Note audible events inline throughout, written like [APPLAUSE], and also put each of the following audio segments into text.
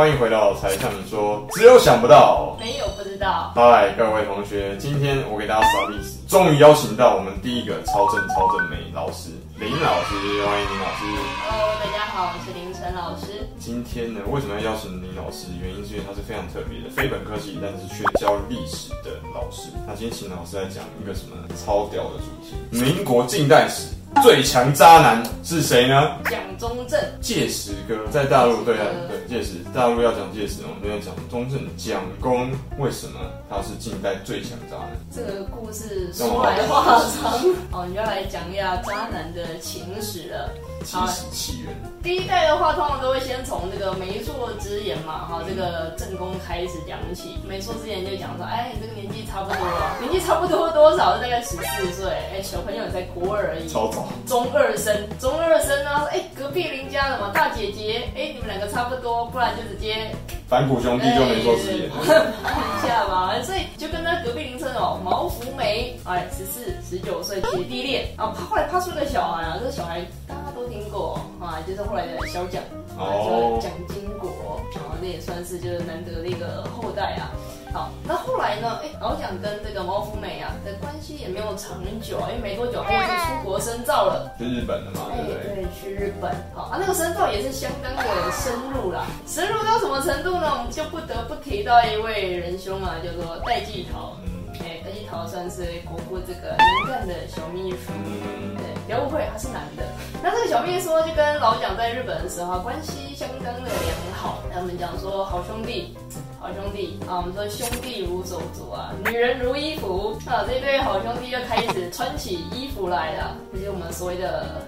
欢迎回到柴 Sean 你说，只有想不到，没有不知道。嗨，各位同学，今天我给大家扫历史，终于邀请到我们第一个超正超正美老师林老师，欢迎林老师。Hello，大家好，我是林晨老师。今天呢，为什么要邀请林老师？原因是因为他是非常特别的非本科系，但是却教历史的老师。那今天请老师来讲一个什么超屌的主题？民国近代史。最强渣男是谁呢？蒋中正，介石哥在大陆对啊，对介石，大陆要讲介石，我们要讲中正蒋公，为什么他是近代最强渣男？这个故事说来话长，哦，你要来讲一下渣男的情史了。起始起源，第一代的话，通常都会先从这个媒妁之言嘛，哈，这个正宫开始讲起。媒妁之言就讲说，哎，你这个年纪差不多，年纪差不多多少？大概十四岁，哎，小朋友也才国二而已，超早。中二生，中二生呢，哎，隔壁邻家的嘛，大姐姐，哎，你们两个差不多，不然就直接反骨兄弟就媒妁之言，一下嘛，所以就跟他隔壁邻村哦，毛福梅，哎，十四、十九岁姐弟恋，啊，后来趴出个小孩啊，这个小孩大家都听过啊，就是后来的小蒋，哦，蒋经国，然后，那也算是就是难得的一个后代啊。好，那后来呢？哎，老蒋跟这个毛福美啊的关系也没有长久啊，因为没多久他就出国深造了，去日本了嘛，对不对？对，去日本。好啊，那个深造也是相当的深入啦，深入到什么程度呢？我们就不得不提到一位仁兄啊，叫做戴季陶。哎，戴季陶算是国父这个能干的小秘书。嗯，对，不要误会，他是男的。那这个小秘书就跟老蒋在日本的时候关系相当的良好，他们讲说好兄弟。好兄弟啊，我们说兄弟如手足啊，女人如衣服啊，这对好兄弟就开始穿起衣服来了，这就是我们所谓的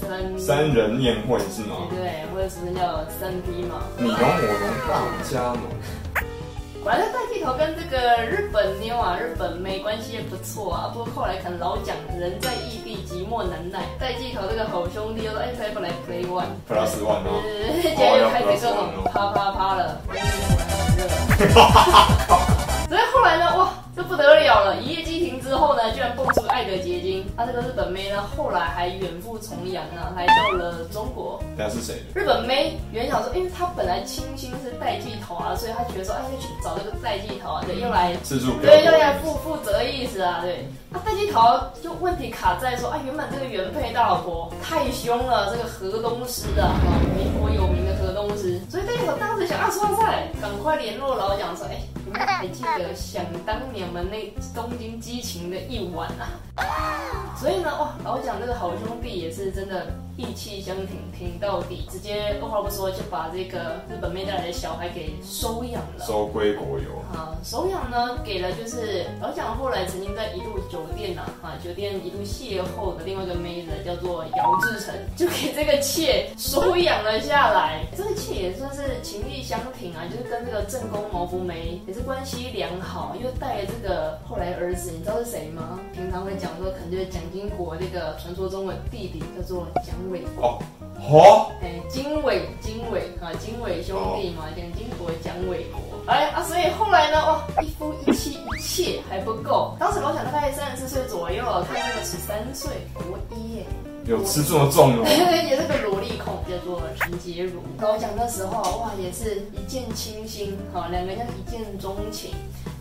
三三人宴会是吗？对，对，或者是叫三 P 嘛，你侬我侬大家侬。本来戴季头跟这个日本妞啊，日本妹关系也不错啊。不过后来可能老蒋人在异地寂寞难耐，戴季头这个好兄弟又说：“哎，再不来 play one，plus one 哦。”对，接着又开始各种啪啪啪了。今天我还很热。[LAUGHS] 所以后来呢，哇！这不得了了！一夜激情之后呢，居然蹦出爱的结晶。他、啊、这个日本妹呢，后来还远赴重洋呢，来到了中国。那是谁？日本妹原想说，因为她本来亲亲是戴季陶啊，所以她觉得说，哎，要去找这个戴季陶啊，对，又来自助，对，又来负负责意思啊，对。那戴季陶就问题卡在说，啊，原本这个原配大老婆太凶了，这个河东狮啊，民国有名的河东狮，所以戴季陶当时想啊，说在赶快联络老蒋说，哎，你们还记得想当年？我们那东京激情的一晚啊，所以呢，哇，老蒋这个好兄弟也是真的义气相挺，挺到底，直接二话不说就把这个日本妹带来的小孩给收养了，收归国有。啊，收养呢，给了就是老蒋后来曾经在一度酒店呐，啊，酒店一度邂逅的另外一个妹子叫做姚志成，就给这个妾收养了下来。这个妾也算是情义相挺啊，就是跟这个正宫毛福梅也是关系良好，因为带了这个后来儿子，你知道是谁吗？平常会讲说，可能就是蒋经国那个传说中的弟弟，叫做蒋纬国。哦，哎，经纬经纬啊，经纬兄弟嘛，蒋经国、蒋纬国。哎啊，所以后来呢，哇，一夫一妻一妾还不够。当时老蒋大概三十四岁左右，看那个十三岁国一耶，有吃这么重哦。也是个萝莉控，叫做陈洁如。老蒋那时候哇，也是一见倾心，好，两个人一见钟情。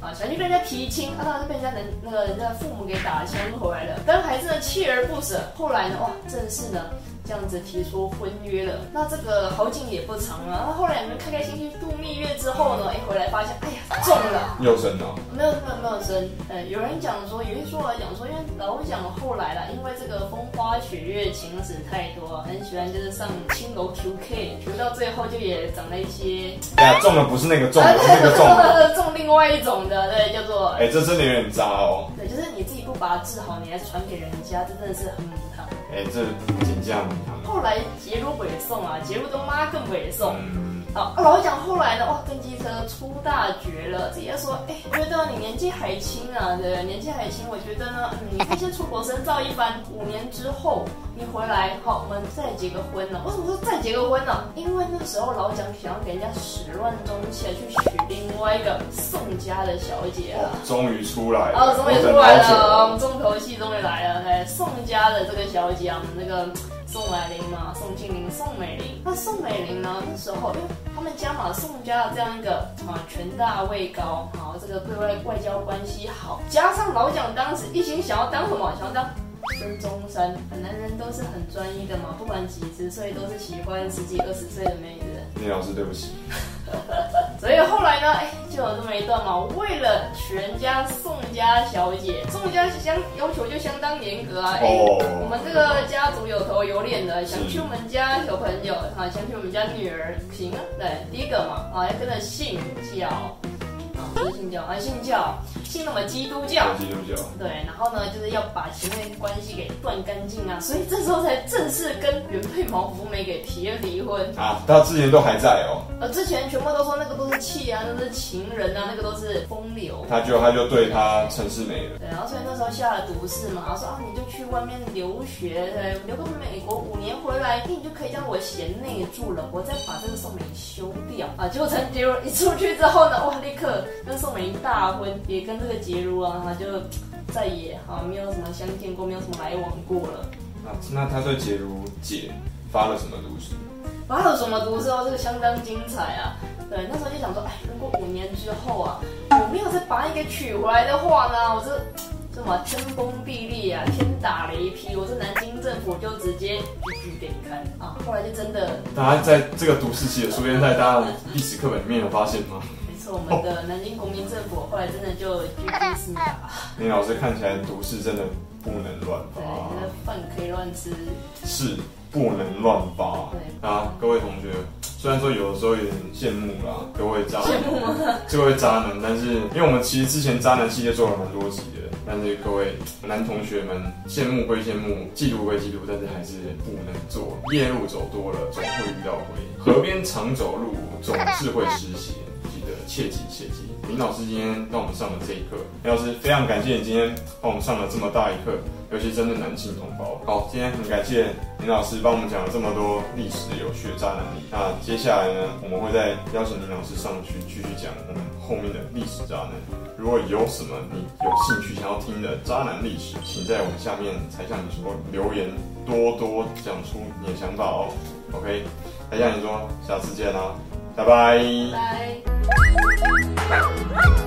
啊，想去跟人家提亲，啊，当然是被人家人那个人家父母给打枪回来了，但还是呢锲而不舍。后来呢，哇，正式呢这样子提出婚约了。那这个好景也不长啊，那后来你们开开心心度蜜月之后呢，哎，回来发现，哎呀，中了，又生了？没有没有没有生。呃，有人讲说，有一说来讲说，因为老蒋后来了，因为这个风花雪月情史太多，很喜欢就是上青楼 QK，QK 到最后就也长了一些。哎呀，中了不是那个中，是那个中，中另外一种。对，叫做哎，这真的有点渣哦。对，就是你自己不把它治好，你还传给人家，这真的是很母汤。哎，这真这样母汤。后来杰如北送啊，杰如的妈更北送。嗯好，老蒋后来呢，哇，跟机车出大绝了。直接说，哎，觉得你年纪还轻啊，对，年纪还轻，我觉得呢，嗯，你可以先出国深造一番，五年之后你回来，好，我们再结个婚呢。为什么说再结个婚呢？因为那个时候老蒋想要给人家始乱终弃，去娶另外一个宋家的小姐啊。终于出来了，哦，终于出来了，我们重头戏终于来了，哎，宋家的这个小姐啊，我们那个。宋霭龄嘛，宋庆龄、宋美龄。那宋美龄呢？那时候因为他们家嘛，宋家的这样一个啊权大位高，好这个对外外交关系好，加上老蒋当时一心想要当什么？想要当孙中山。男人都是很专一的嘛，不管几十岁都是喜欢十几二十岁的妹子。[LAUGHS] 聂老师，对不起。[LAUGHS] 所以后来呢，哎，就有这么一段嘛。为了全家宋家小姐，宋家相要求就相当严格啊。哎，我们这个家族有头有脸的，想娶我们家小朋友啊，想娶我们家女儿，行啊。对，第一个嘛，啊，要跟着信教。不是信教，啊信教，信什么基督教？基督教。对，然后呢，就是要把前面关系给断干净啊，所以这时候才正式跟原配毛福梅给提了离婚啊。他之前都还在哦。呃，之前全部都说那个都是气啊，那都是情人啊，那个都是风流。他就他就对他陈世美了。对，然后所以那时候下了毒誓嘛，然后说啊，你就去外面留学，对，留个美国五年回来，你就可以让我贤内助了，我再把这个宋美休掉啊。结果陈洁如一出去之后呢，哇，立刻。跟宋美龄大婚，也跟这个杰如啊，他就再也啊没有什么相见过，没有什么来往过了。那那他对杰如姐发了什么毒誓？发了什么毒誓哦？这个相当精彩啊！对，那时候就想说，哎，如果五年之后啊，我没有再把你给娶回来的话呢，我这这么天崩地裂啊，天打雷劈，我这南京政府就直接举举给你看啊！后来就真的，大家在这个毒誓期的书面在大家历史课本里面有发现吗？是我们的南京国民政府，后来真的就居居思打。林老师看起来毒誓真的不能乱发，对，饭可以乱吃，是不能乱发。对啊，各位同学，虽然说有的时候有点羡慕啦，各位渣男，各位渣男，但是因为我们其实之前渣男系列做了蛮多集的，但是各位男同学们羡慕归羡慕，嫉妒归嫉妒，但是还是不能做。夜路走多了，总会遇到鬼；河边常走路，总是会湿鞋。切记切记，林老师今天让我们上了这一课。林老师非常感谢你今天帮我们上了这么大一课，尤其针对男性同胞。好，今天很感谢林老师帮我们讲了这么多历史有趣的渣男历。那接下来呢，我们会再邀请林老师上去继续讲我们后面的历史渣男。如果有什么你有兴趣想要听的渣男历史，请在我们下面才向你说留言，多多讲出你的想法哦。OK，才向你说，下次见啦。拜。拜。Woo! [LAUGHS]